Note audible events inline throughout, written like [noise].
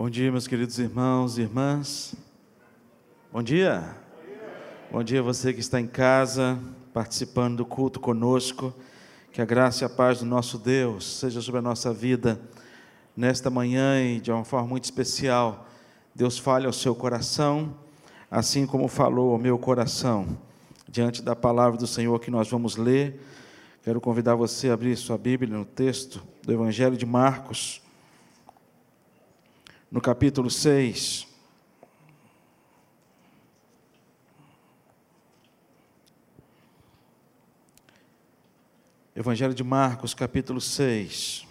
Bom dia, meus queridos irmãos e irmãs. Bom dia. Bom dia. Dia você que está em casa, participando do culto conosco. Que a graça e a paz do nosso Deus seja sobre a nossa vida nesta manhã e de uma forma muito especial. Deus fale ao seu coração, assim como falou ao meu coração. Diante da palavra do Senhor que nós vamos ler, quero convidar você a abrir sua Bíblia no texto do Evangelho de Marcos no capítulo 6. Evangelho de Marcos, capítulo 6.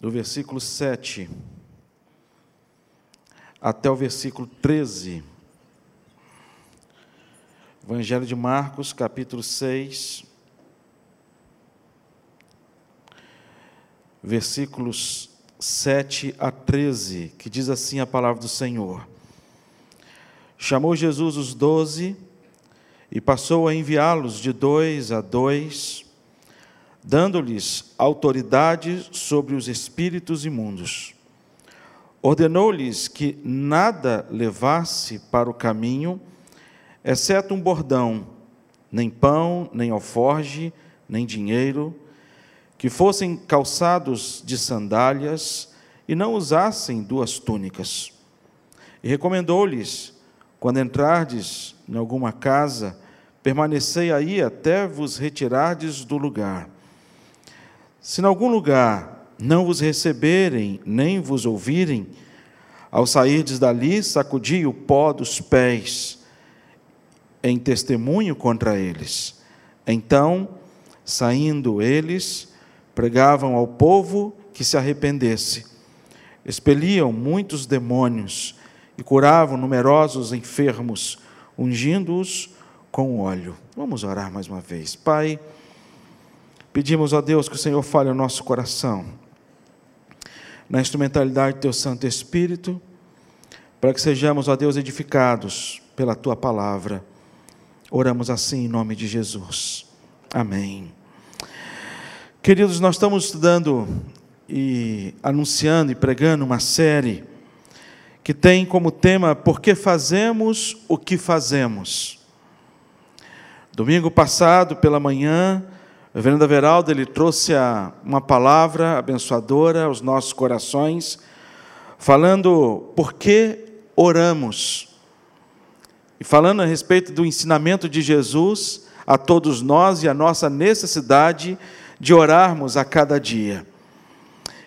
Do versículo 7 até o versículo 13. Evangelho de Marcos, capítulo 6, versículos 7 a 13, que diz assim a palavra do Senhor: Chamou Jesus os doze e passou a enviá-los de dois a dois, dando-lhes autoridade sobre os espíritos imundos. Ordenou-lhes que nada levasse para o caminho, exceto um bordão, nem pão, nem alforge, nem dinheiro, que fossem calçados de sandálias e não usassem duas túnicas. E recomendou-lhes: quando entrardes em alguma casa, permanecei aí até vos retirardes do lugar. Se em algum lugar não vos receberem, nem vos ouvirem, ao sairdes dali, sacudi o pó dos pés em testemunho contra eles. Então, saindo eles, pregavam ao povo que se arrependesse. Expeliam muitos demônios e curavam numerosos enfermos, ungindo-os com óleo. Vamos orar mais uma vez. Pai, pedimos a Deus que o Senhor fale ao nosso coração, na instrumentalidade do Teu Santo Espírito, para que sejamos, ó Deus, edificados pela Tua palavra Oramos assim em nome de Jesus. Amém. Queridos, nós estamos estudando e anunciando e pregando uma série que tem como tema Por que fazemos o que fazemos? Domingo passado, pela manhã, o reverendo Everaldo ele trouxe uma palavra abençoadora aos nossos corações, falando por que oramos. E falando a respeito do ensinamento de Jesus a todos nós e a nossa necessidade de orarmos a cada dia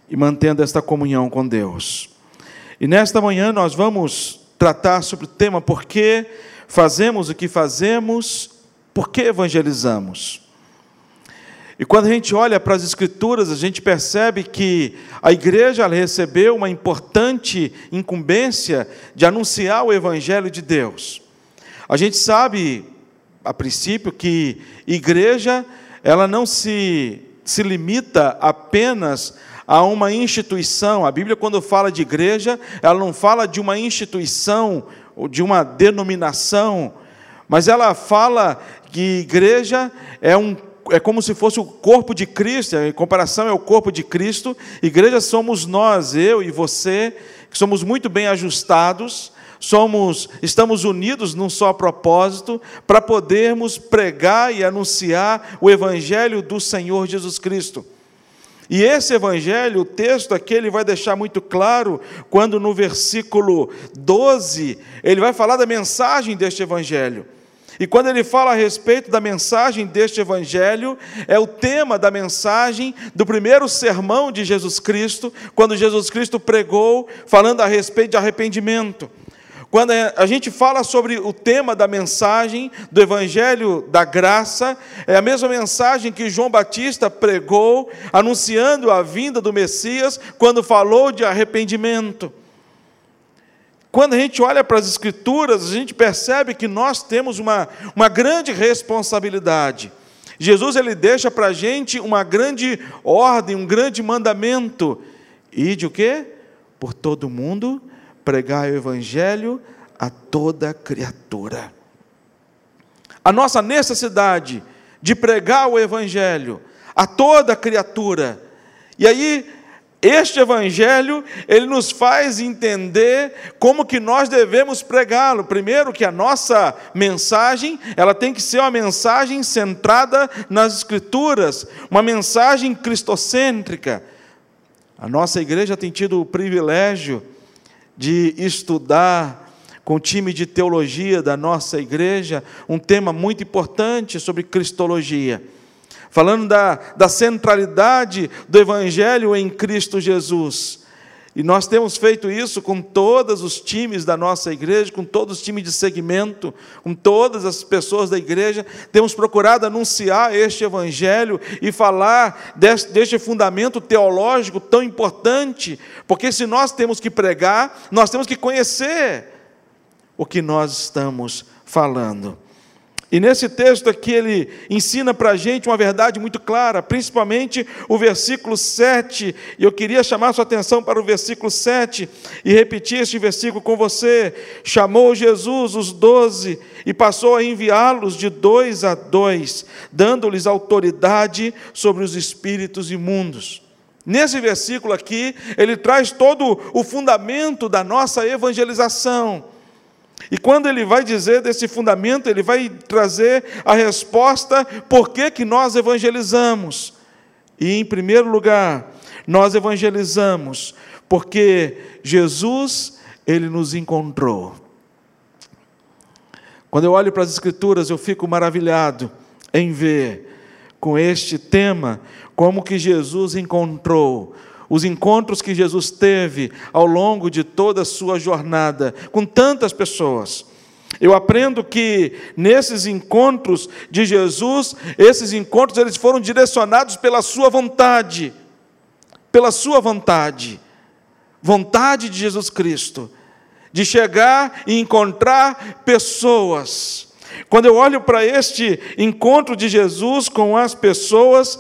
e mantendo esta comunhão com Deus. E nesta manhã nós vamos tratar sobre o tema por que fazemos o que fazemos, por que evangelizamos. E quando a gente olha para as Escrituras, a gente percebe que a igreja recebeu uma importante incumbência de anunciar o Evangelho de Deus. A gente sabe, a princípio, que igreja ela não se, se limita apenas a uma instituição. A Bíblia, quando fala de igreja, ela não fala de uma instituição ou de uma denominação, mas ela fala que igreja é um é como se fosse o corpo de Cristo, em comparação é o corpo de Cristo. Igreja somos nós, eu e você, que somos muito bem ajustados somos, estamos unidos num só propósito para podermos pregar e anunciar o evangelho do Senhor Jesus Cristo. E esse evangelho, o texto aqui, ele vai deixar muito claro quando no versículo 12, ele vai falar da mensagem deste evangelho. E quando ele fala a respeito da mensagem deste evangelho, é o tema da mensagem do primeiro sermão de Jesus Cristo, quando Jesus Cristo pregou, falando a respeito de arrependimento. Quando a gente fala sobre o tema da mensagem do Evangelho da Graça, é a mesma mensagem que João Batista pregou, anunciando a vinda do Messias, quando falou de arrependimento. Quando a gente olha para as Escrituras, a gente percebe que nós temos uma, uma grande responsabilidade. Jesus ele deixa para a gente uma grande ordem, um grande mandamento. E de o quê? Por todo mundo pregar o Evangelho a toda criatura. a nossa necessidade de pregar o Evangelho a toda criatura. E aí, este evangelho, ele nos faz entender como que nós devemos pregá-lo. Primeiro que a nossa mensagem, ela tem que ser uma mensagem centrada nas escrituras, uma mensagem cristocêntrica. A nossa igreja tem tido o privilégio de estudar com o time de teologia da nossa igreja um tema muito importante sobre cristologia falando da, da centralidade do Evangelho em Cristo Jesus. E nós temos feito isso com todos os times da nossa igreja, com todos os times de segmento, com todas as pessoas da igreja. Temos procurado anunciar este evangelho e falar deste, deste, fundamento teológico tão importante, porque se nós temos que pregar, nós temos que conhecer o que nós estamos falando. E nesse texto aqui ele ensina para a gente uma verdade muito clara, principalmente o versículo 7. E eu queria chamar sua atenção para o versículo 7 e repetir este versículo com você. Chamou Jesus os doze e passou a enviá-los de dois a dois, dando-lhes autoridade sobre os espíritos imundos. Nesse versículo aqui, ele traz todo o fundamento da nossa evangelização. E quando ele vai dizer desse fundamento, ele vai trazer a resposta por que, que nós evangelizamos. E em primeiro lugar, nós evangelizamos porque Jesus, ele nos encontrou. Quando eu olho para as Escrituras, eu fico maravilhado em ver com este tema como que Jesus encontrou os encontros que Jesus teve ao longo de toda a sua jornada com tantas pessoas. Eu aprendo que nesses encontros de Jesus, esses encontros eles foram direcionados pela sua vontade, pela sua vontade, vontade de Jesus Cristo, de chegar e encontrar pessoas. Quando eu olho para este encontro de Jesus com as pessoas,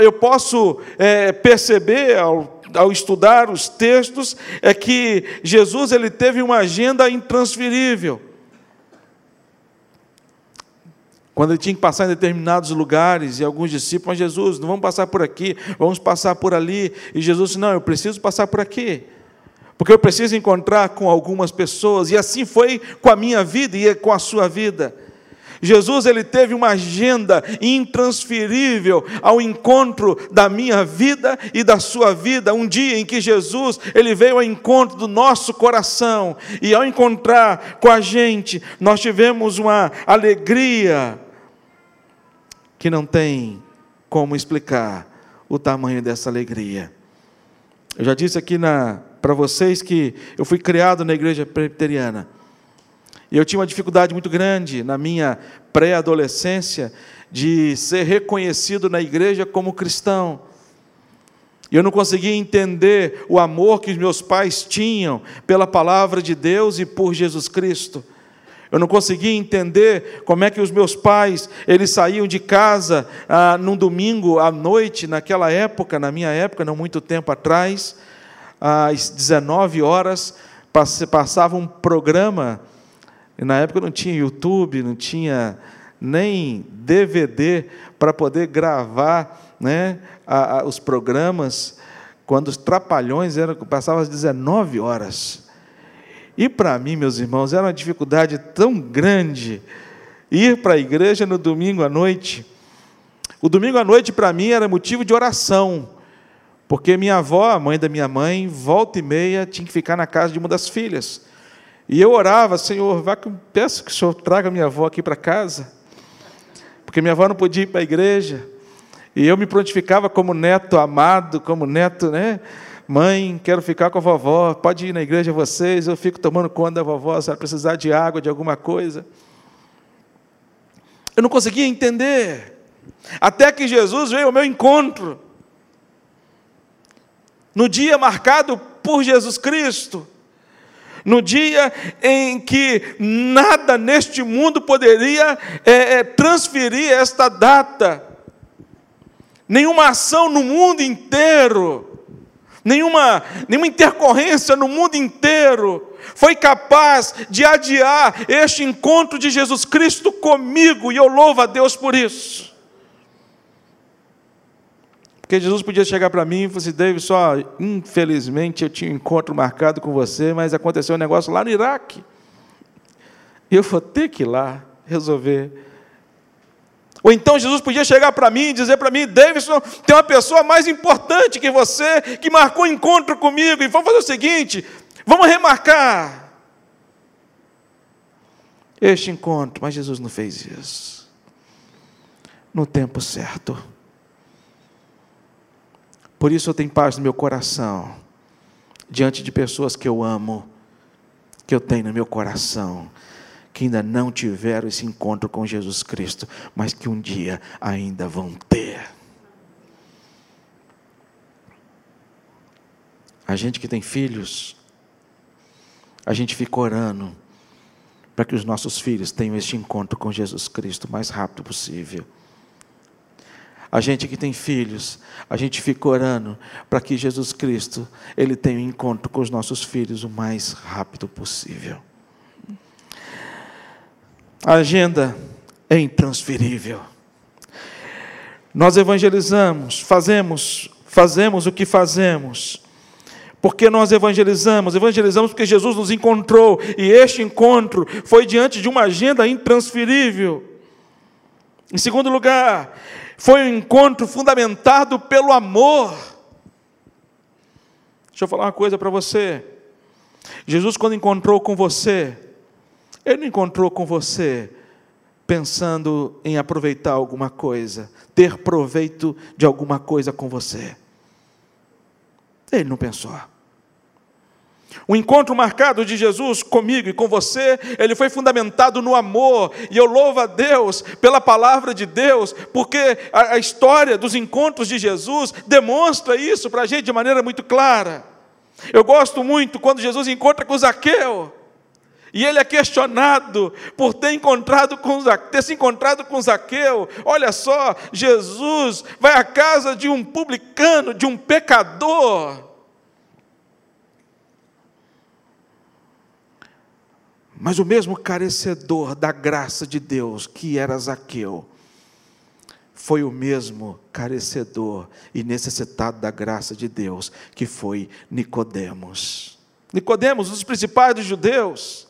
eu posso é, perceber ao, ao estudar os textos é que Jesus ele teve uma agenda intransferível. Quando ele tinha que passar em determinados lugares, e alguns discípulos, Jesus, não vamos passar por aqui, vamos passar por ali. E Jesus disse: Não, eu preciso passar por aqui, porque eu preciso encontrar com algumas pessoas. E assim foi com a minha vida e com a sua vida. Jesus ele teve uma agenda intransferível ao encontro da minha vida e da sua vida. Um dia em que Jesus ele veio ao encontro do nosso coração e ao encontrar com a gente, nós tivemos uma alegria que não tem como explicar o tamanho dessa alegria. Eu já disse aqui para vocês que eu fui criado na igreja presbiteriana. E eu tinha uma dificuldade muito grande na minha pré-adolescência de ser reconhecido na igreja como cristão. E eu não conseguia entender o amor que os meus pais tinham pela palavra de Deus e por Jesus Cristo. Eu não conseguia entender como é que os meus pais eles saíam de casa ah, num domingo à noite, naquela época, na minha época, não muito tempo atrás, às 19 horas, passava um programa e na época não tinha YouTube, não tinha nem DVD para poder gravar né, a, a, os programas, quando os trapalhões eram, passavam às 19 horas. E para mim, meus irmãos, era uma dificuldade tão grande ir para a igreja no domingo à noite. O domingo à noite, para mim, era motivo de oração, porque minha avó, a mãe da minha mãe, volta e meia, tinha que ficar na casa de uma das filhas. E eu orava, Senhor, vá, peço que o Senhor traga minha avó aqui para casa, porque minha avó não podia ir para a igreja. E eu me prontificava como neto amado, como neto, né? Mãe, quero ficar com a vovó, pode ir na igreja vocês, eu fico tomando conta da vovó, se ela precisar de água, de alguma coisa. Eu não conseguia entender, até que Jesus veio ao meu encontro, no dia marcado por Jesus Cristo, no dia em que nada neste mundo poderia é, é, transferir esta data, nenhuma ação no mundo inteiro, nenhuma, nenhuma intercorrência no mundo inteiro foi capaz de adiar este encontro de Jesus Cristo comigo, e eu louvo a Deus por isso. Porque Jesus podia chegar para mim e falar assim: David, só infelizmente eu tinha um encontro marcado com você, mas aconteceu um negócio lá no Iraque. E eu vou ter que ir lá resolver. Ou então Jesus podia chegar para mim e dizer para mim: Davidson, tem uma pessoa mais importante que você que marcou um encontro comigo, e vamos fazer o seguinte: vamos remarcar este encontro. Mas Jesus não fez isso. No tempo certo. Por isso eu tenho paz no meu coração, diante de pessoas que eu amo, que eu tenho no meu coração, que ainda não tiveram esse encontro com Jesus Cristo, mas que um dia ainda vão ter. A gente que tem filhos, a gente fica orando para que os nossos filhos tenham este encontro com Jesus Cristo o mais rápido possível. A gente que tem filhos, a gente fica orando para que Jesus Cristo, ele tenha um encontro com os nossos filhos o mais rápido possível. A agenda é intransferível. Nós evangelizamos, fazemos, fazemos o que fazemos. Porque nós evangelizamos, evangelizamos porque Jesus nos encontrou, e este encontro foi diante de uma agenda intransferível. Em segundo lugar, foi um encontro fundamentado pelo amor. Deixa eu falar uma coisa para você. Jesus, quando encontrou com você, Ele não encontrou com você pensando em aproveitar alguma coisa, ter proveito de alguma coisa com você. Ele não pensou. O encontro marcado de Jesus comigo e com você, ele foi fundamentado no amor, e eu louvo a Deus pela palavra de Deus, porque a, a história dos encontros de Jesus demonstra isso para a gente de maneira muito clara. Eu gosto muito quando Jesus encontra com Zaqueu, e ele é questionado por ter, encontrado com, ter se encontrado com Zaqueu. Olha só, Jesus vai à casa de um publicano, de um pecador. Mas o mesmo carecedor da graça de Deus, que era Zaqueu, foi o mesmo carecedor e necessitado da graça de Deus, que foi Nicodemos. Nicodemos, um dos principais dos judeus,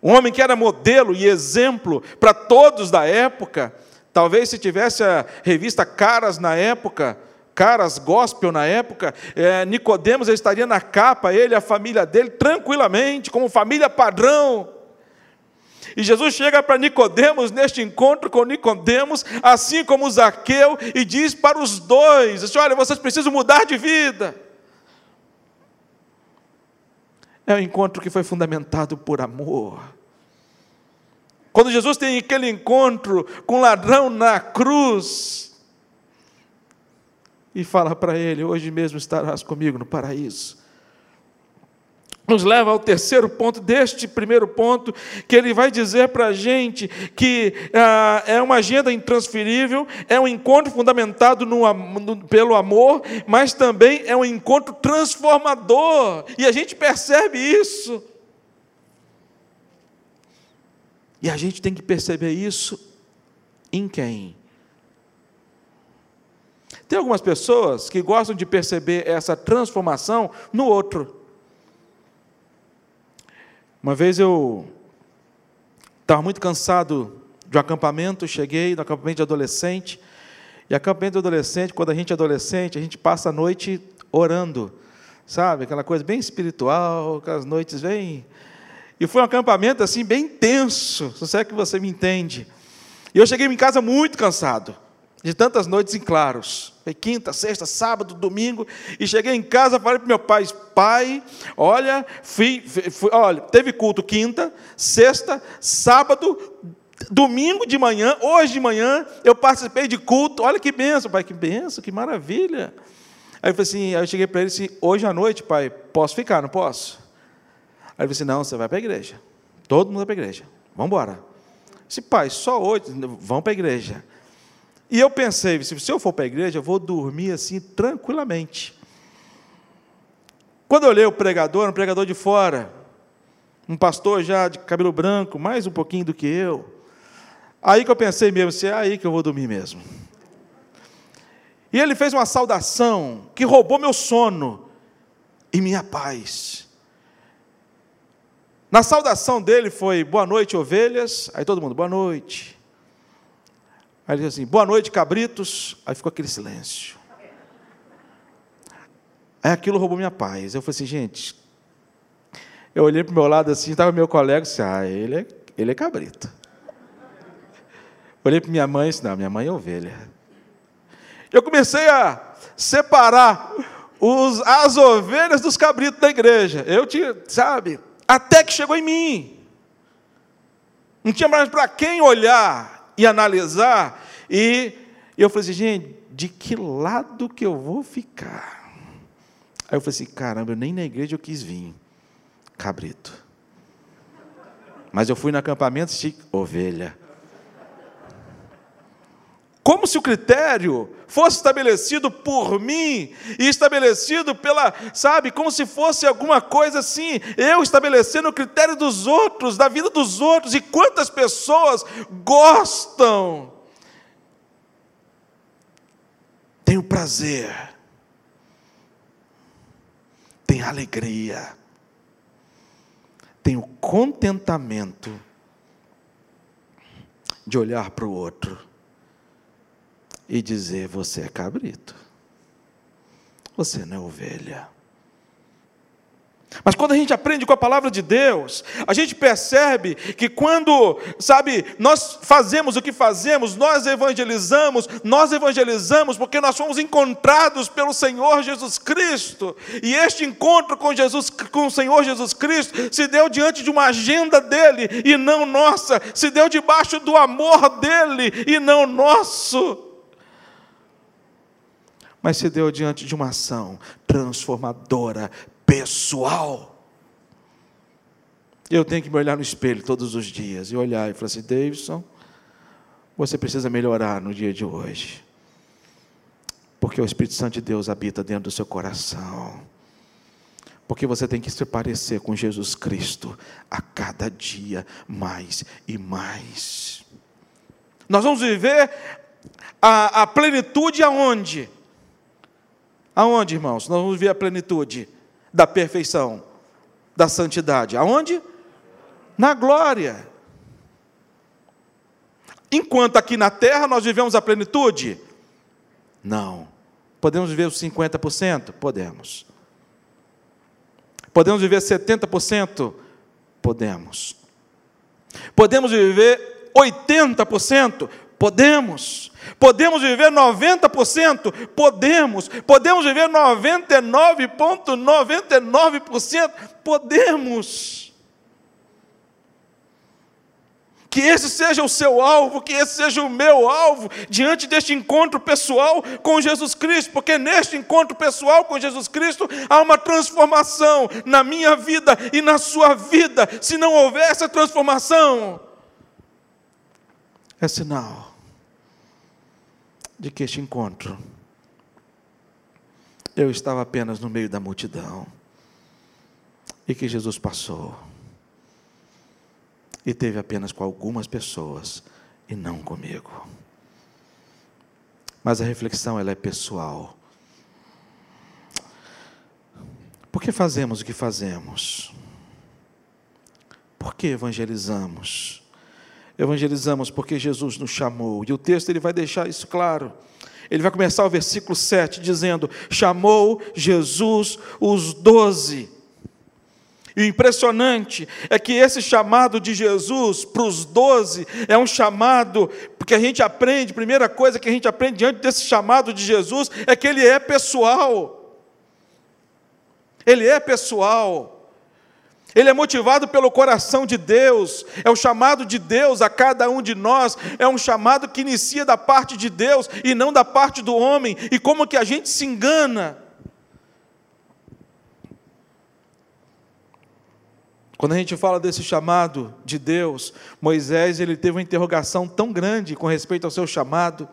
um homem que era modelo e exemplo para todos da época. Talvez se tivesse a revista Caras na época, caras gospel na época, é, Nicodemos estaria na capa, ele, a família dele, tranquilamente, como família padrão. E Jesus chega para Nicodemos neste encontro com Nicodemos, assim como Zaqueu, e diz para os dois: olha, vocês precisam mudar de vida. É um encontro que foi fundamentado por amor. Quando Jesus tem aquele encontro com o ladrão na cruz, e fala para ele: Hoje mesmo estarás comigo no paraíso. Nos leva ao terceiro ponto deste primeiro ponto, que ele vai dizer para a gente que ah, é uma agenda intransferível, é um encontro fundamentado no, no, pelo amor, mas também é um encontro transformador, e a gente percebe isso. E a gente tem que perceber isso em quem? Tem algumas pessoas que gostam de perceber essa transformação no outro. Uma vez eu estava muito cansado de um acampamento, cheguei no acampamento de adolescente, e acampamento de adolescente, quando a gente é adolescente, a gente passa a noite orando, sabe? Aquela coisa bem espiritual, aquelas noites bem. E foi um acampamento assim, bem intenso, se é que você me entende. E eu cheguei em casa muito cansado de tantas noites em claros. Foi quinta, sexta, sábado, domingo, e cheguei em casa, falei para meu pai, pai, olha, fui, fui, olha, teve culto quinta, sexta, sábado, domingo de manhã, hoje de manhã, eu participei de culto, olha que benção, pai, que benção, que maravilha. Aí eu falei assim, aí eu cheguei para ele assim, hoje à noite, pai, posso ficar, não posso? Aí ele disse, assim, não, você vai para a igreja. Todo mundo vai para a igreja. Vamos embora. Disse, pai, só hoje, vamos para a igreja. E eu pensei, se eu for para a igreja, eu vou dormir assim tranquilamente. Quando eu olhei o pregador, um pregador de fora, um pastor já de cabelo branco, mais um pouquinho do que eu. Aí que eu pensei mesmo, se é aí que eu vou dormir mesmo. E ele fez uma saudação que roubou meu sono e minha paz. Na saudação dele foi boa noite, ovelhas. Aí todo mundo, boa noite. Aí ele disse assim, boa noite, cabritos. Aí ficou aquele silêncio. Aí aquilo roubou minha paz. Eu falei assim, gente. Eu olhei para o meu lado assim, estava meu colega disse, ah, ele é, ele é cabrito. Olhei para minha mãe e disse, não, minha mãe é ovelha. Eu comecei a separar os, as ovelhas dos cabritos da igreja. Eu tinha, sabe, até que chegou em mim. Não tinha mais para quem olhar e analisar. E eu falei assim, gente, de que lado que eu vou ficar? Aí eu falei assim, caramba, nem na igreja eu quis vir. Cabrito. Mas eu fui no acampamento, ovelha. Como se o critério fosse estabelecido por mim e estabelecido pela, sabe, como se fosse alguma coisa assim, eu estabelecendo o critério dos outros, da vida dos outros, e quantas pessoas gostam, tem o prazer, tem alegria, tem o contentamento de olhar para o outro e dizer: Você é cabrito, você não é ovelha. Mas quando a gente aprende com a palavra de Deus, a gente percebe que quando, sabe, nós fazemos o que fazemos, nós evangelizamos, nós evangelizamos porque nós fomos encontrados pelo Senhor Jesus Cristo. E este encontro com Jesus, com o Senhor Jesus Cristo, se deu diante de uma agenda dele e não nossa, se deu debaixo do amor dele e não nosso mas se deu diante de uma ação transformadora, pessoal. Eu tenho que me olhar no espelho todos os dias e olhar e falar assim: Davidson, você precisa melhorar no dia de hoje, porque o Espírito Santo de Deus habita dentro do seu coração. Porque você tem que se parecer com Jesus Cristo a cada dia mais e mais. Nós vamos viver a, a plenitude aonde? Aonde, irmãos? Nós vamos ver a plenitude da perfeição, da santidade. Aonde? Na glória. Enquanto aqui na terra nós vivemos a plenitude? Não. Podemos viver os 50%? Podemos. Podemos viver 70%? Podemos. Podemos viver 80%? Podemos. Podemos viver 90%? Podemos. Podemos viver 99,99%? Podemos. Que esse seja o seu alvo, que esse seja o meu alvo, diante deste encontro pessoal com Jesus Cristo, porque neste encontro pessoal com Jesus Cristo há uma transformação na minha vida e na sua vida. Se não houver essa transformação, é sinal de que este encontro eu estava apenas no meio da multidão e que Jesus passou e teve apenas com algumas pessoas e não comigo. Mas a reflexão ela é pessoal. Por que fazemos o que fazemos? Por que evangelizamos? Evangelizamos porque Jesus nos chamou. E o texto ele vai deixar isso claro. Ele vai começar o versículo 7 dizendo: Chamou Jesus os doze. E o impressionante é que esse chamado de Jesus para os doze é um chamado, porque a gente aprende, primeira coisa que a gente aprende diante desse chamado de Jesus é que ele é pessoal. Ele é pessoal. Ele é motivado pelo coração de Deus, é o chamado de Deus a cada um de nós, é um chamado que inicia da parte de Deus e não da parte do homem. E como que a gente se engana? Quando a gente fala desse chamado de Deus, Moisés ele teve uma interrogação tão grande com respeito ao seu chamado.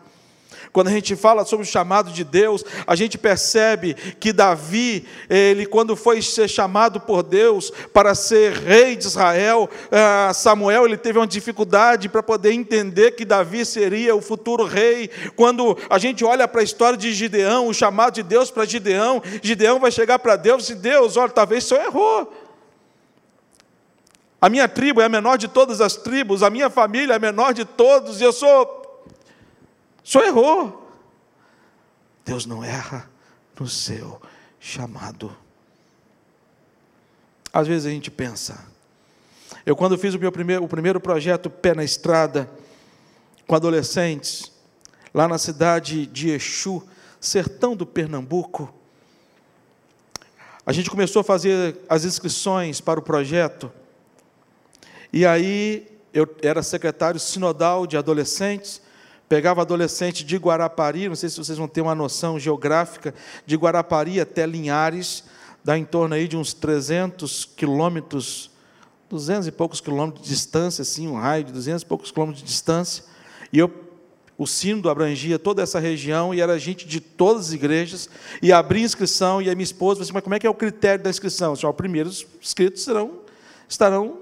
Quando a gente fala sobre o chamado de Deus, a gente percebe que Davi, ele quando foi ser chamado por Deus para ser rei de Israel, eh, Samuel ele teve uma dificuldade para poder entender que Davi seria o futuro rei. Quando a gente olha para a história de Gideão, o chamado de Deus para Gideão, Gideão vai chegar para Deus e Deus, olha, talvez senhor errou. A minha tribo é a menor de todas as tribos, a minha família é a menor de todos, e eu sou senhor errou. Deus não erra no seu chamado. Às vezes a gente pensa. Eu, quando fiz o meu primeiro, o primeiro projeto Pé na Estrada, com adolescentes, lá na cidade de Exu, sertão do Pernambuco, a gente começou a fazer as inscrições para o projeto, e aí eu era secretário sinodal de adolescentes, Pegava adolescente de Guarapari, não sei se vocês vão ter uma noção geográfica, de Guarapari até Linhares, dá em torno aí de uns 300 quilômetros, 200 e poucos quilômetros de distância, assim, um raio de 200 e poucos quilômetros de distância. E eu, o sínodo abrangia toda essa região e era gente de todas as igrejas, e abri inscrição, e a minha esposa falou assim, mas como é que é o critério da inscrição? Os primeiros inscritos serão, estarão,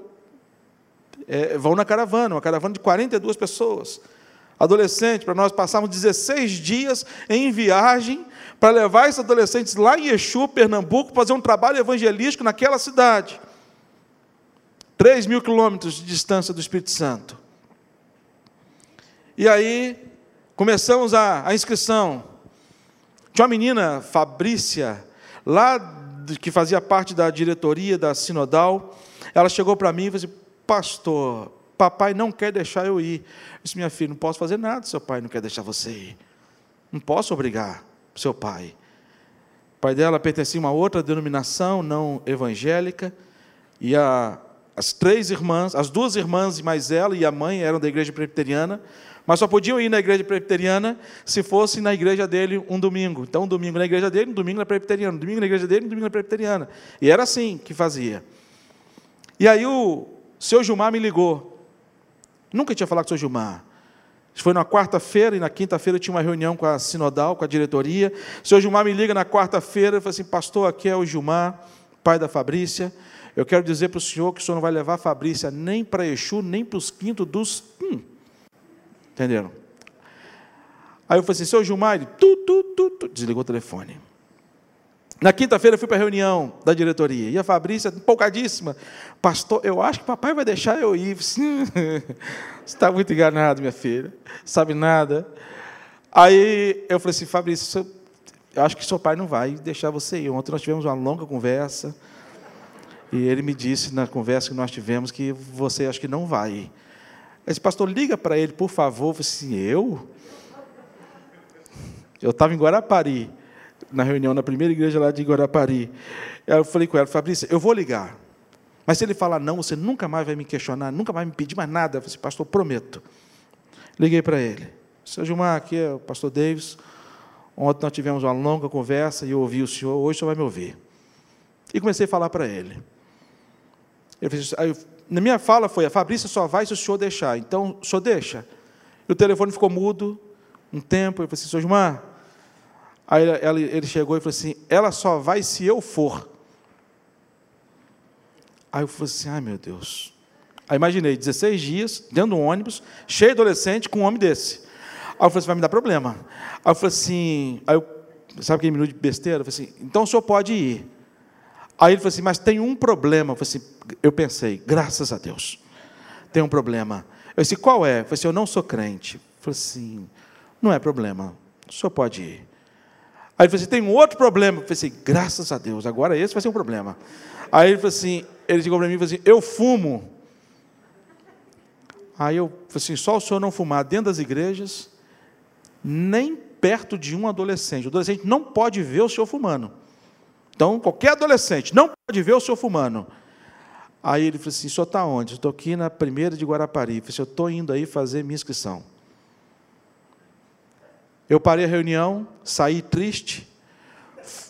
é, vão na caravana, uma caravana de 42 pessoas adolescente, para nós passarmos 16 dias em viagem para levar esses adolescentes lá em Exu, Pernambuco, fazer um trabalho evangelístico naquela cidade. 3 mil quilômetros de distância do Espírito Santo. E aí, começamos a, a inscrição. Tinha uma menina, Fabrícia, lá que fazia parte da diretoria da Sinodal, ela chegou para mim e falou assim, pastor, papai não quer deixar eu ir. Eu disse, minha filha, não posso fazer nada, seu pai não quer deixar você ir. Não posso obrigar seu pai. O pai dela pertencia a uma outra denominação, não evangélica, e a, as três irmãs, as duas irmãs e mais ela e a mãe eram da igreja presbiteriana, mas só podiam ir na igreja presbiteriana se fosse na igreja dele um domingo. Então, um domingo na igreja dele, um domingo na presbiteriana, um domingo na igreja dele, um domingo na presbiteriana. E era assim que fazia. E aí o seu Gilmar me ligou. Nunca tinha falado com o seu Gilmar. Foi na quarta-feira e na quinta-feira tinha uma reunião com a Sinodal, com a diretoria. O senhor Gilmar me liga na quarta-feira e fala assim: Pastor, aqui é o Gilmar, pai da Fabrícia. Eu quero dizer para o senhor que o senhor não vai levar a Fabrícia nem para Exu, nem para os quintos dos. Hum. Entenderam? Aí eu falei assim: Senhor Gilmar, ele tu, tu, tu, tu, desligou o telefone. Na quinta-feira fui para a reunião da diretoria. E a Fabrícia, empolgadíssima, pastor, eu acho que papai vai deixar eu ir. [laughs] Você está muito enganado, minha filha. Sabe nada. Aí eu falei assim, Fabrícia, eu acho que seu pai não vai deixar você ir. Ontem nós tivemos uma longa conversa. E ele me disse na conversa que nós tivemos que você acho que não vai. Eu disse, pastor, liga para ele, por favor. Eu falei assim, eu? Eu estava em Guarapari na reunião na primeira igreja lá de Guarapari. Eu falei com ela, Fabrícia, eu vou ligar. Mas se ele falar não, você nunca mais vai me questionar, nunca vai me pedir mais nada. Eu falei, pastor, prometo. Liguei para ele. Seu Gilmar, aqui é o pastor Davis. Ontem nós tivemos uma longa conversa e eu ouvi o senhor, hoje o senhor vai me ouvir. E comecei a falar para ele. Fez, aí, na minha fala foi, a Fabrícia só vai se o senhor deixar. Então, o senhor deixa. E o telefone ficou mudo um tempo. Eu falei assim, senhor Gilmar, Aí ele chegou e falou assim: ela só vai se eu for. Aí eu falei assim: ai meu Deus. Aí imaginei, 16 dias, dentro de um ônibus, cheio de adolescente, com um homem desse. Aí eu falei assim: vai me dar problema. Aí eu falei assim: aí eu, sabe aquele minuto de besteira? Eu falei assim: então o senhor pode ir. Aí ele falou assim: mas tem um problema. Eu, falei assim, eu pensei: graças a Deus, tem um problema. Eu disse: qual é? Eu falei assim: eu não sou crente. Eu falei assim: não é problema, o senhor pode ir. Aí ele falou assim: tem um outro problema. Eu falei assim: graças a Deus, agora esse vai ser um problema. Aí ele falou assim: ele chegou para mim e falou assim: eu fumo. Aí eu falei assim: só o senhor não fumar dentro das igrejas, nem perto de um adolescente. O adolescente não pode ver o senhor fumando. Então, qualquer adolescente não pode ver o senhor fumando. Aí ele falou assim: o senhor está onde? Estou aqui na primeira de Guarapari. Eu falei assim: eu estou indo aí fazer minha inscrição. Eu parei a reunião, saí triste,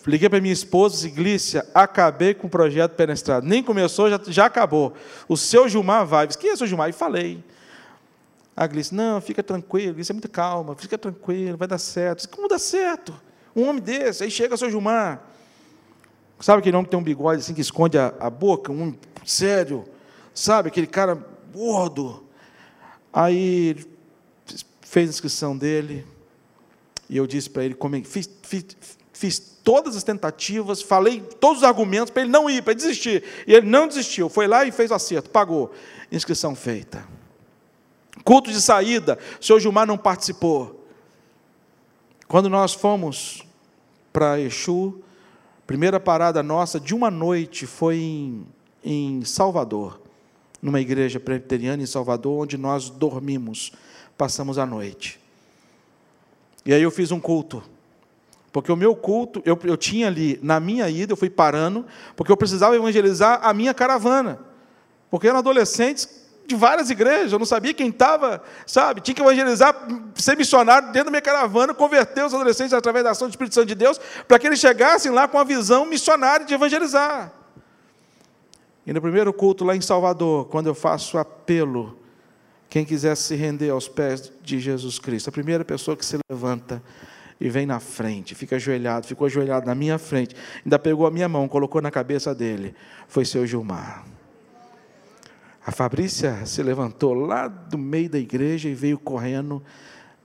liguei para minha esposa, disse, Glícia, acabei com o projeto penetrado. Nem começou, já, já acabou. O seu Gilmar vai. Disse, quem é o seu Gilmar? E falei. A Gleice, não, fica tranquilo, isso é muito calma, fica tranquilo, vai dar certo. Como dá certo? Um homem desse, aí chega o seu Gilmar. Sabe aquele homem que tem um bigode assim que esconde a, a boca? Um sério. Sabe, aquele cara gordo. Aí fez a inscrição dele, e eu disse para ele, como, fiz, fiz, fiz todas as tentativas, falei todos os argumentos para ele não ir, para ele desistir. E ele não desistiu, foi lá e fez o acerto, pagou. Inscrição feita. Culto de saída, o senhor Gilmar não participou. Quando nós fomos para Exu, primeira parada nossa de uma noite foi em, em Salvador, numa igreja presbiteriana em Salvador, onde nós dormimos, passamos a noite. E aí eu fiz um culto. Porque o meu culto, eu, eu tinha ali, na minha ida, eu fui parando, porque eu precisava evangelizar a minha caravana. Porque eram adolescentes de várias igrejas, eu não sabia quem estava, sabe? Tinha que evangelizar, ser missionário dentro da minha caravana, converter os adolescentes através da ação do Espírito Santo de Deus, para que eles chegassem lá com a visão missionária de evangelizar. E no primeiro culto lá em Salvador, quando eu faço apelo, quem quiser se render aos pés de Jesus Cristo, a primeira pessoa que se levanta e vem na frente, fica ajoelhado, ficou ajoelhado na minha frente, ainda pegou a minha mão, colocou na cabeça dele, foi seu Gilmar. A Fabrícia se levantou lá do meio da igreja e veio correndo,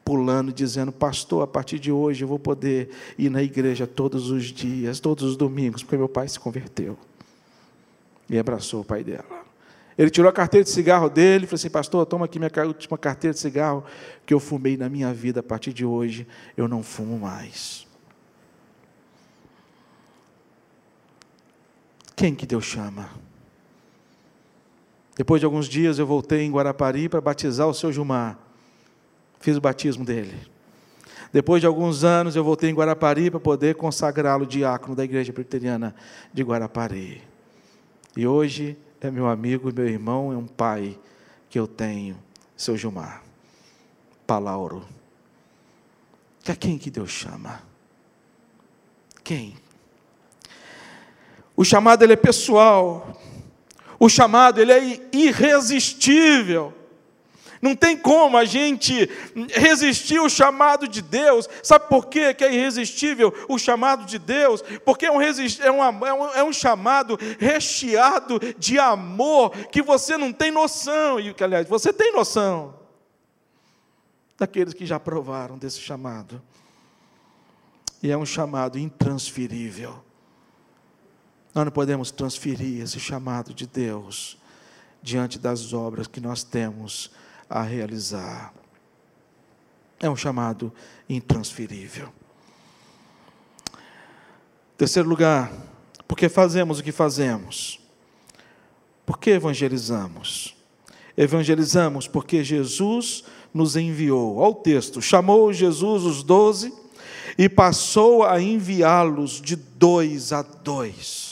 pulando, dizendo: Pastor, a partir de hoje eu vou poder ir na igreja todos os dias, todos os domingos, porque meu pai se converteu. E abraçou o pai dela. Ele tirou a carteira de cigarro dele e falou assim: Pastor, toma aqui minha última carteira de cigarro que eu fumei na minha vida. A partir de hoje eu não fumo mais. Quem que Deus chama? Depois de alguns dias eu voltei em Guarapari para batizar o seu Gilmar. Fiz o batismo dele. Depois de alguns anos eu voltei em Guarapari para poder consagrá-lo diácono da igreja presbiteriana de Guarapari. E hoje é meu amigo meu irmão, é um pai que eu tenho, seu Gilmar. Palauro. Que a quem que Deus chama? Quem? O chamado ele é pessoal. O chamado ele é irresistível. Não tem como a gente resistir ao chamado de Deus. Sabe por quê que é irresistível o chamado de Deus? Porque é um, é, é, um, é um chamado recheado de amor que você não tem noção. E aliás, você tem noção daqueles que já provaram desse chamado. E é um chamado intransferível. Nós não podemos transferir esse chamado de Deus diante das obras que nós temos a realizar. É um chamado intransferível. Terceiro lugar, porque fazemos o que fazemos? Por que evangelizamos? Evangelizamos porque Jesus nos enviou. Olha o texto: chamou Jesus os doze e passou a enviá-los de dois a dois.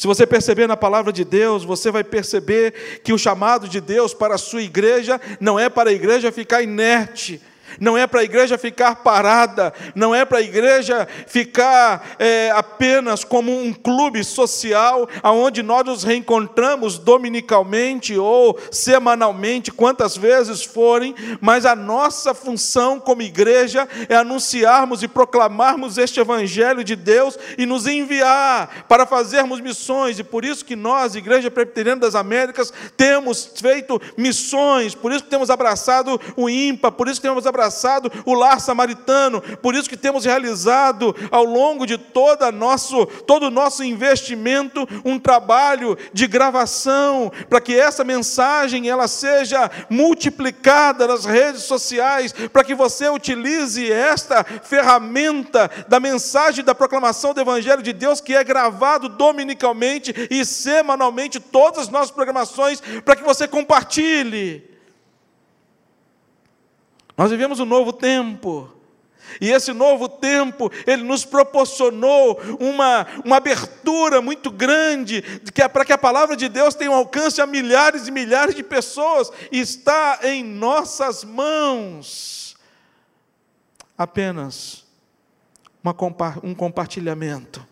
Se você perceber na palavra de Deus, você vai perceber que o chamado de Deus para a sua igreja não é para a igreja ficar inerte, não é para a igreja ficar parada, não é para a igreja ficar é, apenas como um clube social, aonde nós nos reencontramos dominicalmente ou semanalmente, quantas vezes forem, mas a nossa função como igreja é anunciarmos e proclamarmos este Evangelho de Deus e nos enviar para fazermos missões, e por isso que nós, Igreja Presbiteriana das Américas, temos feito missões, por isso que temos abraçado o IMPA, por isso que temos abraçado abraçado o lar samaritano, por isso que temos realizado ao longo de toda nosso, todo o nosso investimento um trabalho de gravação, para que essa mensagem ela seja multiplicada nas redes sociais, para que você utilize esta ferramenta da mensagem da proclamação do Evangelho de Deus, que é gravado dominicalmente e semanalmente, todas as nossas programações, para que você compartilhe. Nós vivemos um novo tempo. E esse novo tempo, ele nos proporcionou uma, uma abertura muito grande que é para que a palavra de Deus tenha um alcance a milhares e milhares de pessoas. Está em nossas mãos. Apenas uma, um compartilhamento.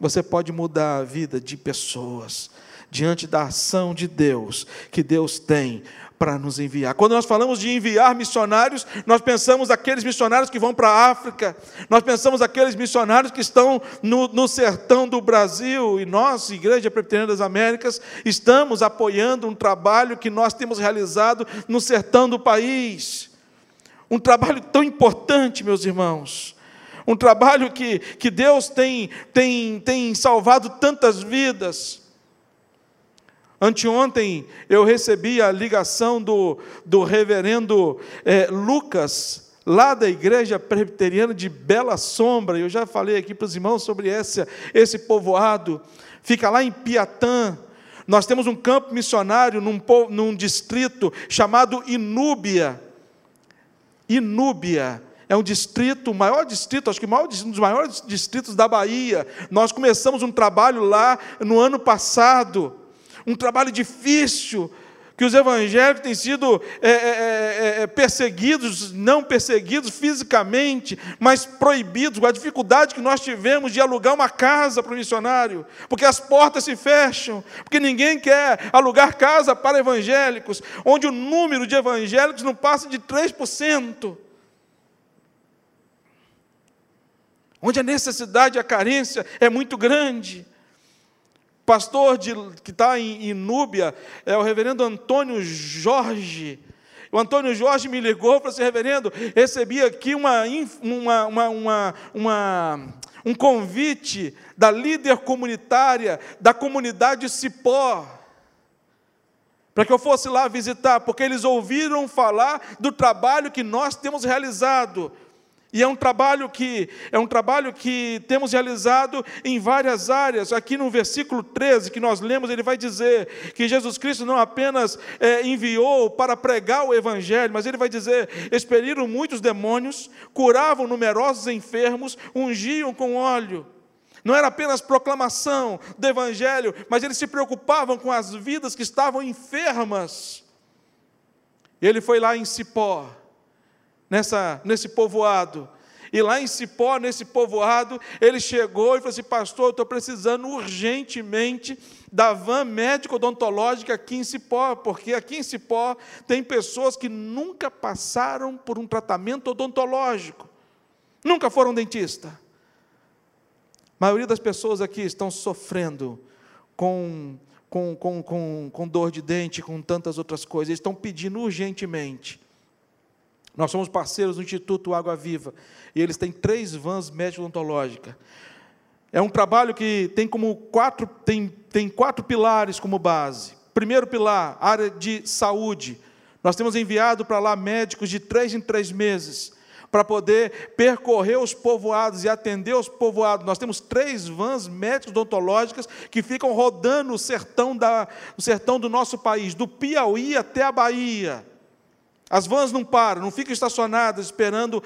Você pode mudar a vida de pessoas diante da ação de Deus que Deus tem para nos enviar. Quando nós falamos de enviar missionários, nós pensamos aqueles missionários que vão para a África, nós pensamos aqueles missionários que estão no, no sertão do Brasil, e nós, Igreja Presbiteriana das Américas, estamos apoiando um trabalho que nós temos realizado no sertão do país. Um trabalho tão importante, meus irmãos. Um trabalho que, que Deus tem, tem, tem salvado tantas vidas. Anteontem eu recebi a ligação do, do reverendo é, Lucas, lá da igreja presbiteriana de Bela Sombra. Eu já falei aqui para os irmãos sobre esse, esse povoado. Fica lá em Piatã. Nós temos um campo missionário num, num distrito chamado Inúbia. Inúbia. É um distrito, o maior distrito, acho que um dos maiores distritos da Bahia. Nós começamos um trabalho lá no ano passado um trabalho difícil, que os evangélicos têm sido é, é, é, é, perseguidos, não perseguidos fisicamente, mas proibidos, com a dificuldade que nós tivemos de alugar uma casa para o missionário, porque as portas se fecham, porque ninguém quer alugar casa para evangélicos, onde o número de evangélicos não passa de 3%. Onde a necessidade e a carência é muito grande pastor de, que está em, em Núbia é o reverendo Antônio Jorge. O Antônio Jorge me ligou e falou assim: reverendo, recebi aqui uma, uma, uma, uma, uma um convite da líder comunitária da comunidade Cipó, para que eu fosse lá visitar, porque eles ouviram falar do trabalho que nós temos realizado. E é um trabalho que é um trabalho que temos realizado em várias áreas. Aqui no versículo 13 que nós lemos, ele vai dizer que Jesus Cristo não apenas é, enviou para pregar o evangelho, mas ele vai dizer: expeliram muitos demônios, curavam numerosos enfermos, ungiam com óleo. Não era apenas proclamação do evangelho, mas eles se preocupavam com as vidas que estavam enfermas. Ele foi lá em Cipó nessa, nesse povoado. E lá em Cipó, nesse povoado, ele chegou e falou assim: Pastor, eu estou precisando urgentemente da van médico-odontológica aqui em Cipó, porque aqui em Cipó tem pessoas que nunca passaram por um tratamento odontológico, nunca foram dentista. A maioria das pessoas aqui estão sofrendo com, com, com, com, com dor de dente, com tantas outras coisas, eles estão pedindo urgentemente nós somos parceiros do Instituto Água Viva e eles têm três vans médico-odontológicas. É um trabalho que tem como quatro, tem, tem quatro pilares como base. Primeiro pilar, área de saúde. Nós temos enviado para lá médicos de três em três meses para poder percorrer os povoados e atender os povoados. Nós temos três vans médicos odontológicas que ficam rodando o sertão, da, o sertão do nosso país, do Piauí até a Bahia. As vans não param, não ficam estacionadas esperando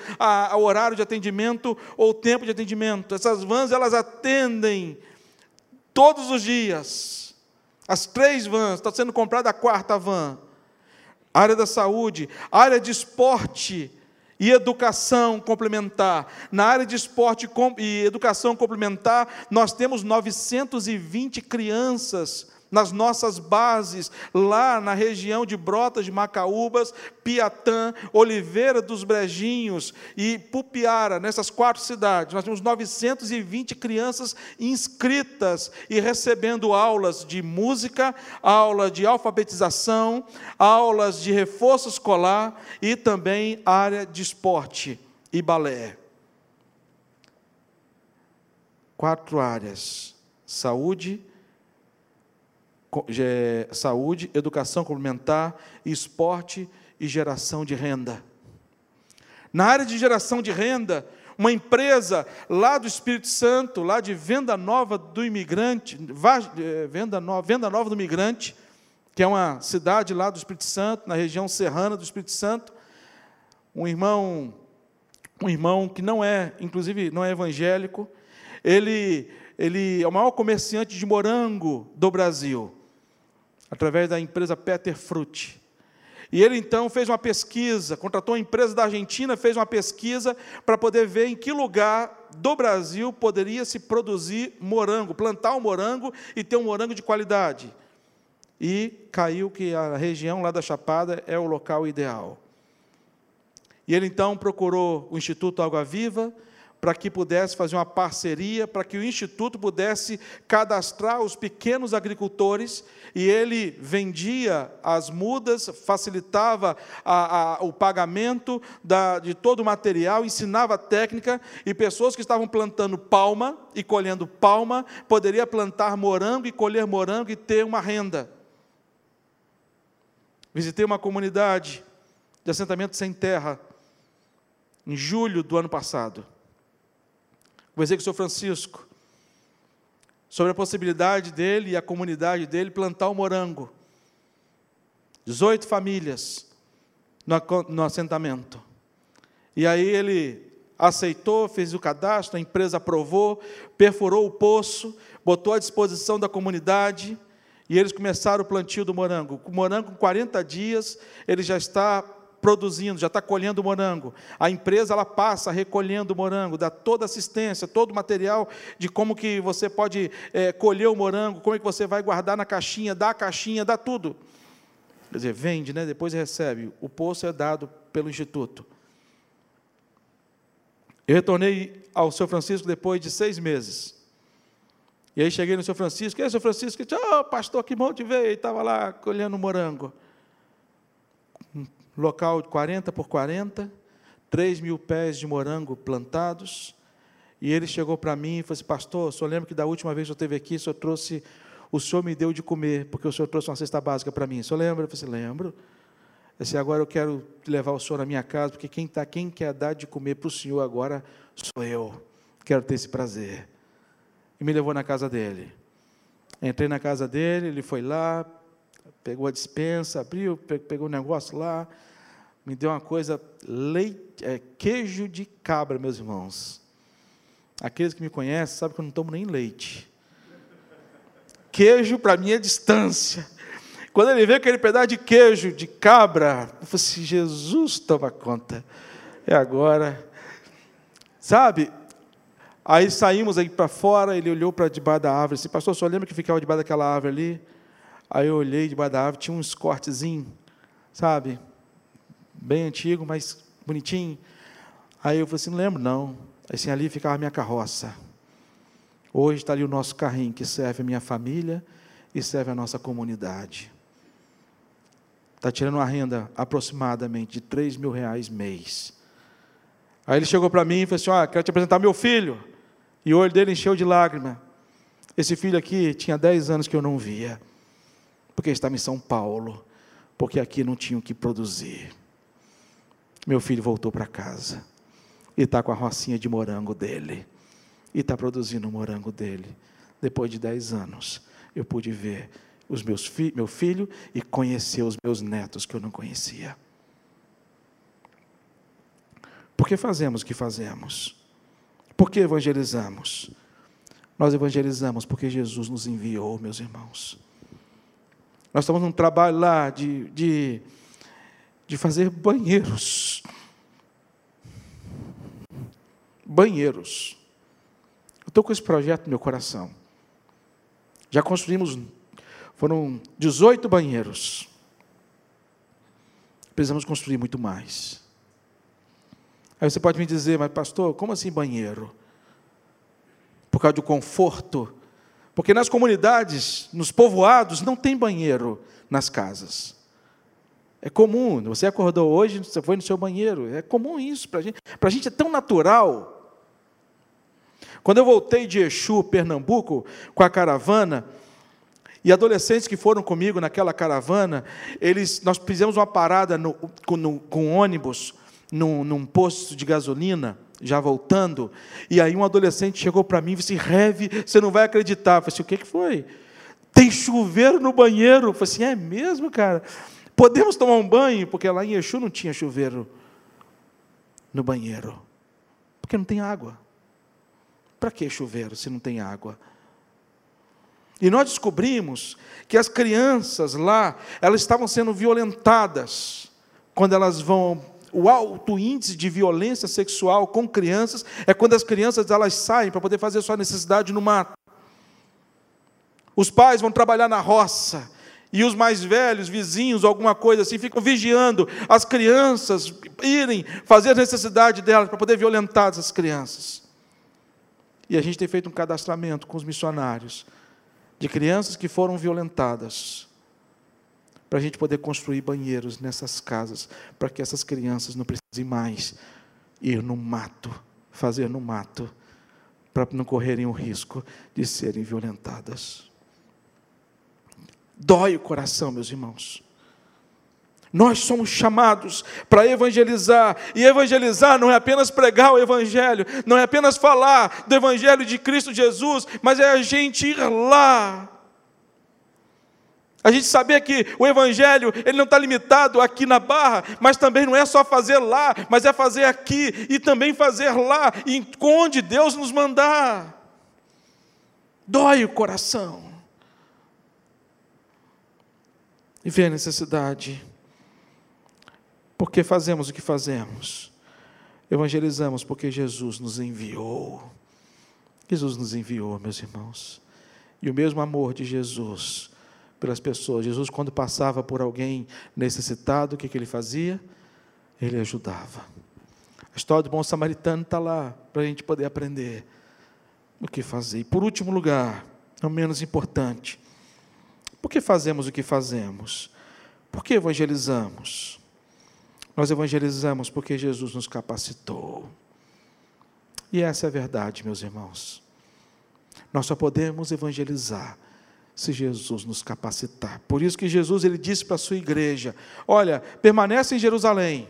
o horário de atendimento ou o tempo de atendimento. Essas vans elas atendem todos os dias. As três vans, está sendo comprada a quarta van. Área da saúde, área de esporte e educação complementar. Na área de esporte e educação complementar, nós temos 920 crianças nas nossas bases, lá na região de Brotas de Macaúbas, Piatã, Oliveira dos Brejinhos e Pupiara, nessas quatro cidades. Nós temos 920 crianças inscritas e recebendo aulas de música, aula de alfabetização, aulas de reforço escolar e também área de esporte e balé. Quatro áreas: saúde, saúde, educação complementar, esporte e geração de renda. Na área de geração de renda, uma empresa lá do Espírito Santo, lá de Venda Nova do Imigrante, é, Venda Nova, Venda Nova do Imigrante, que é uma cidade lá do Espírito Santo, na região serrana do Espírito Santo, um irmão, um irmão que não é, inclusive não é evangélico, ele, ele é o maior comerciante de morango do Brasil através da empresa Peter Frutti. E ele então fez uma pesquisa, contratou uma empresa da Argentina, fez uma pesquisa para poder ver em que lugar do Brasil poderia se produzir morango, plantar um morango e ter um morango de qualidade. e caiu que a região lá da Chapada é o local ideal. E ele então procurou o Instituto Água Viva para que pudesse fazer uma parceria, para que o Instituto pudesse cadastrar os pequenos agricultores, e ele vendia as mudas, facilitava a, a, o pagamento da, de todo o material, ensinava técnica, e pessoas que estavam plantando palma e colhendo palma, poderiam plantar morango e colher morango e ter uma renda. Visitei uma comunidade de assentamento sem terra, em julho do ano passado. Conversei com o senhor Francisco sobre a possibilidade dele e a comunidade dele plantar o um morango. 18 famílias no, no assentamento. E aí ele aceitou, fez o cadastro, a empresa aprovou, perfurou o poço, botou à disposição da comunidade e eles começaram o plantio do morango. O morango, com 40 dias, ele já está produzindo, já está colhendo morango. A empresa ela passa recolhendo morango, dá toda assistência, todo o material de como que você pode é, colher o morango, como é que você vai guardar na caixinha, dá a caixinha, dá tudo. Quer dizer, vende, né? depois recebe. O poço é dado pelo Instituto. Eu retornei ao seu Francisco depois de seis meses. E aí cheguei no seu Francisco, e aí, seu Francisco, oh, pastor, que bom te ver. E estava lá colhendo morango local de 40 por 40, 3 mil pés de morango plantados. E ele chegou para mim e falou assim: Pastor, o senhor lembra que da última vez que eu esteve aqui, o senhor trouxe, o senhor me deu de comer, porque o senhor trouxe uma cesta básica para mim. O senhor lembra? Eu falei assim: Lembro. Disse, agora eu quero levar o senhor na minha casa, porque quem, tá, quem quer dar de comer para o senhor agora sou eu. Quero ter esse prazer. E me levou na casa dele. Entrei na casa dele, ele foi lá, pegou a dispensa, abriu, pegou o negócio lá, me deu uma coisa, leite, é, queijo de cabra, meus irmãos. Aqueles que me conhecem sabem que eu não tomo nem leite. Queijo para mim é distância. Quando ele veio aquele pedaço de queijo de cabra, eu falei assim: Jesus toma conta. É agora. Sabe? Aí saímos aí para fora, ele olhou para debaixo da árvore, disse, pastor, só lembra que ficava debaixo daquela árvore ali? Aí eu olhei debaixo da árvore, tinha uns cortezinhos, sabe? Bem antigo, mas bonitinho. Aí eu falei assim, não lembro não. Assim, ali ficava a minha carroça. Hoje está ali o nosso carrinho, que serve a minha família e serve a nossa comunidade. Está tirando uma renda aproximadamente de 3 mil reais mês. Aí ele chegou para mim e falou assim: ah, quero te apresentar meu filho. E o olho dele encheu de lágrima. Esse filho aqui tinha 10 anos que eu não via, porque estava em São Paulo, porque aqui não tinha o que produzir. Meu filho voltou para casa e está com a rocinha de morango dele e está produzindo o morango dele. Depois de dez anos, eu pude ver os meus fi meu filho e conhecer os meus netos que eu não conhecia. Por que fazemos o que fazemos? Por que evangelizamos? Nós evangelizamos porque Jesus nos enviou, meus irmãos. Nós estamos num trabalho lá de, de de fazer banheiros. Banheiros. Eu estou com esse projeto no meu coração. Já construímos, foram 18 banheiros. Precisamos construir muito mais. Aí você pode me dizer, mas pastor, como assim banheiro? Por causa do conforto. Porque nas comunidades, nos povoados, não tem banheiro nas casas. É comum. Você acordou hoje, você foi no seu banheiro. É comum isso para a gente. Para a gente é tão natural. Quando eu voltei de Exu, Pernambuco, com a caravana, e adolescentes que foram comigo naquela caravana, eles, nós fizemos uma parada no, com, no, com ônibus num, num, posto de gasolina, já voltando, e aí um adolescente chegou para mim e disse: Reve, você não vai acreditar. Eu falei assim: o que, que foi? Tem chuveiro no banheiro. Eu falei assim: é mesmo, cara? Podemos tomar um banho, porque lá em Exu não tinha chuveiro no banheiro. Porque não tem água. Para que chuveiro se não tem água? E nós descobrimos que as crianças lá, elas estavam sendo violentadas quando elas vão o alto índice de violência sexual com crianças é quando as crianças elas saem para poder fazer sua necessidade no mato. Os pais vão trabalhar na roça E os mais velhos, vizinhos, alguma coisa assim, ficam vigiando as crianças irem fazer a necessidade delas para poder violentar essas crianças. E a gente tem feito um cadastramento com os missionários de crianças que foram violentadas, para a gente poder construir banheiros nessas casas, para que essas crianças não precisem mais ir no mato, fazer no mato, para não correrem o risco de serem violentadas. Dói o coração, meus irmãos. Nós somos chamados para evangelizar, e evangelizar não é apenas pregar o Evangelho, não é apenas falar do Evangelho de Cristo Jesus, mas é a gente ir lá. A gente saber que o Evangelho ele não está limitado aqui na barra, mas também não é só fazer lá, mas é fazer aqui e também fazer lá, e onde Deus nos mandar. Dói o coração. E vê a necessidade por que fazemos o que fazemos? Evangelizamos porque Jesus nos enviou. Jesus nos enviou, meus irmãos. E o mesmo amor de Jesus pelas pessoas. Jesus, quando passava por alguém necessitado, o que, que ele fazia? Ele ajudava. A história do bom samaritano está lá para a gente poder aprender o que fazer. E por último lugar, não menos importante, por que fazemos o que fazemos? Por que evangelizamos? Nós evangelizamos porque Jesus nos capacitou. E essa é a verdade, meus irmãos. Nós só podemos evangelizar se Jesus nos capacitar. Por isso que Jesus ele disse para a sua igreja: "Olha, permanece em Jerusalém.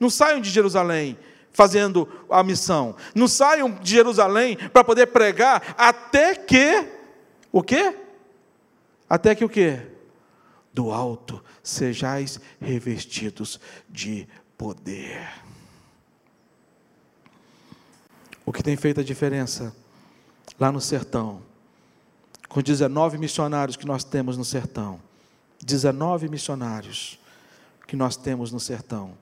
Não saiam de Jerusalém fazendo a missão. Não saiam de Jerusalém para poder pregar até que o quê? Até que o quê? do alto sejais revestidos de poder. O que tem feito a diferença lá no sertão, com 19 missionários que nós temos no sertão, 19 missionários que nós temos no sertão.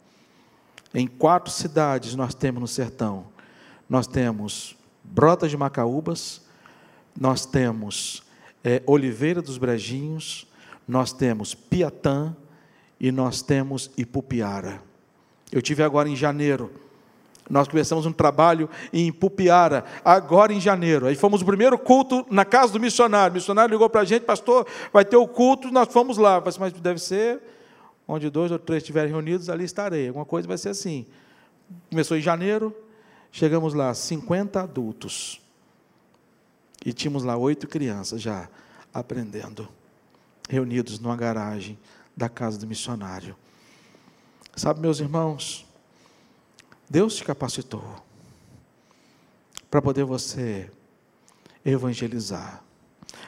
Em quatro cidades nós temos no sertão. Nós temos Brotas de Macaúbas, nós temos é, Oliveira dos Brejinhos, nós temos Piatã e nós temos Ipupiara. Eu tive agora em janeiro. Nós começamos um trabalho em Ipupiara, agora em janeiro. Aí fomos o primeiro culto na casa do missionário. O missionário ligou para a gente, pastor, vai ter o culto, nós fomos lá. Falei, mas deve ser onde dois ou três estiverem reunidos, ali estarei. Alguma coisa vai ser assim. Começou em janeiro, chegamos lá, 50 adultos. E tínhamos lá oito crianças já aprendendo reunidos numa garagem da casa do missionário. Sabe, meus irmãos, Deus te capacitou para poder você evangelizar.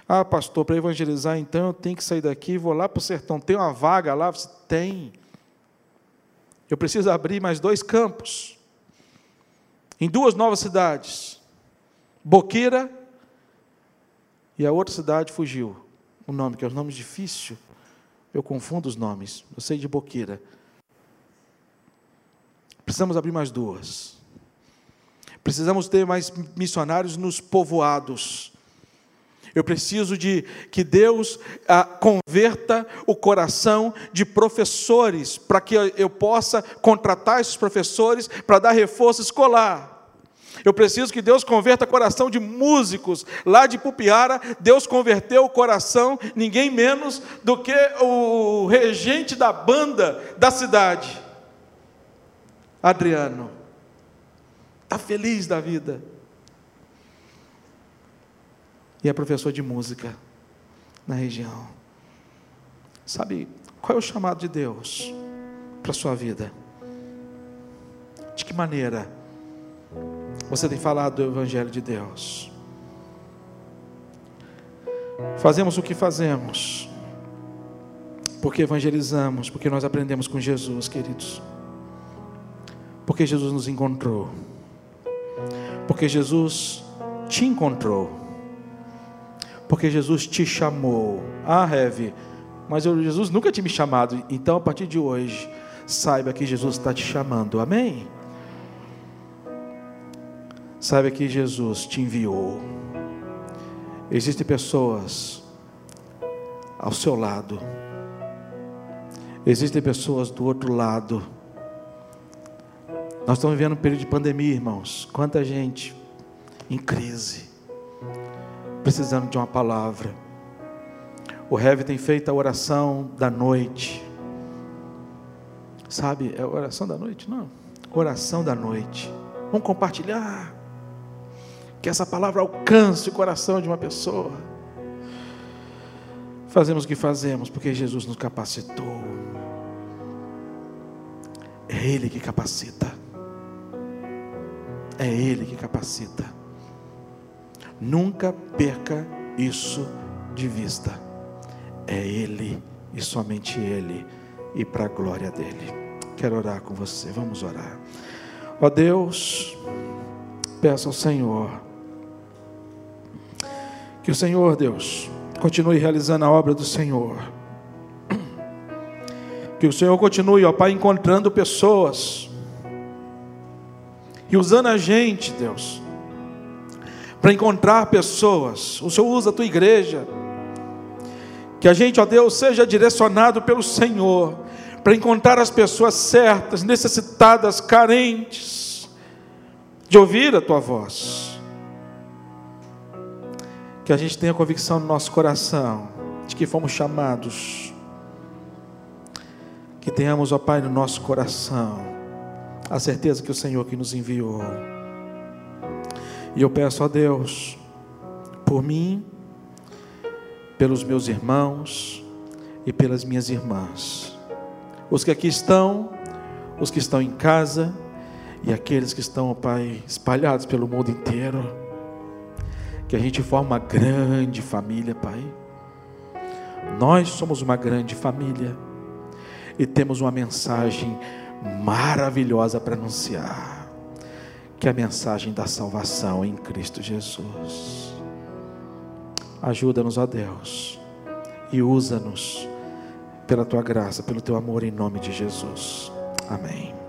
Ah, pastor, para evangelizar, então eu tenho que sair daqui, vou lá para o sertão. Tem uma vaga lá? Tem. Eu preciso abrir mais dois campos. Em duas novas cidades. Boqueira e a outra cidade fugiu o nome, que é um nome difícil. Eu confundo os nomes. Eu sei de Boqueira. Precisamos abrir mais duas. Precisamos ter mais missionários nos povoados. Eu preciso de que Deus ah, converta o coração de professores, para que eu possa contratar esses professores para dar reforço escolar. Eu preciso que Deus converta o coração de músicos. Lá de Pupiara, Deus converteu o coração, ninguém menos do que o regente da banda da cidade, Adriano. Está feliz da vida. E é professor de música na região. Sabe qual é o chamado de Deus para a sua vida? De que maneira? Você tem falado do Evangelho de Deus. Fazemos o que fazemos, porque evangelizamos, porque nós aprendemos com Jesus, queridos. Porque Jesus nos encontrou, porque Jesus te encontrou, porque Jesus te chamou. Ah, Heve, mas eu, Jesus nunca tinha me chamado, então a partir de hoje, saiba que Jesus está te chamando, amém? Saiba que Jesus te enviou. Existem pessoas ao seu lado. Existem pessoas do outro lado. Nós estamos vivendo um período de pandemia, irmãos. Quanta gente em crise, precisando de uma palavra. O Heavy tem feito a oração da noite. Sabe, é a oração da noite? Não. Oração da noite. Vamos compartilhar. Que essa palavra alcance o coração de uma pessoa. Fazemos o que fazemos porque Jesus nos capacitou. É Ele que capacita. É Ele que capacita. Nunca perca isso de vista. É Ele e somente Ele, e para a glória dele. Quero orar com você, vamos orar. Ó Deus, peço ao Senhor, que o Senhor, Deus, continue realizando a obra do Senhor. Que o Senhor continue, ó Pai, encontrando pessoas e usando a gente, Deus, para encontrar pessoas. O Senhor usa a tua igreja. Que a gente, ó Deus, seja direcionado pelo Senhor para encontrar as pessoas certas, necessitadas, carentes de ouvir a tua voz. Que a gente tenha convicção no nosso coração de que fomos chamados. Que tenhamos, ó Pai, no nosso coração a certeza que o Senhor que nos enviou. E eu peço a Deus, por mim, pelos meus irmãos e pelas minhas irmãs, os que aqui estão, os que estão em casa e aqueles que estão, Pai, espalhados pelo mundo inteiro, que a gente forme uma grande família, Pai. Nós somos uma grande família e temos uma mensagem maravilhosa para anunciar que é a mensagem da salvação em Cristo Jesus. Ajuda-nos, ó Deus, e usa-nos pela tua graça, pelo teu amor, em nome de Jesus. Amém.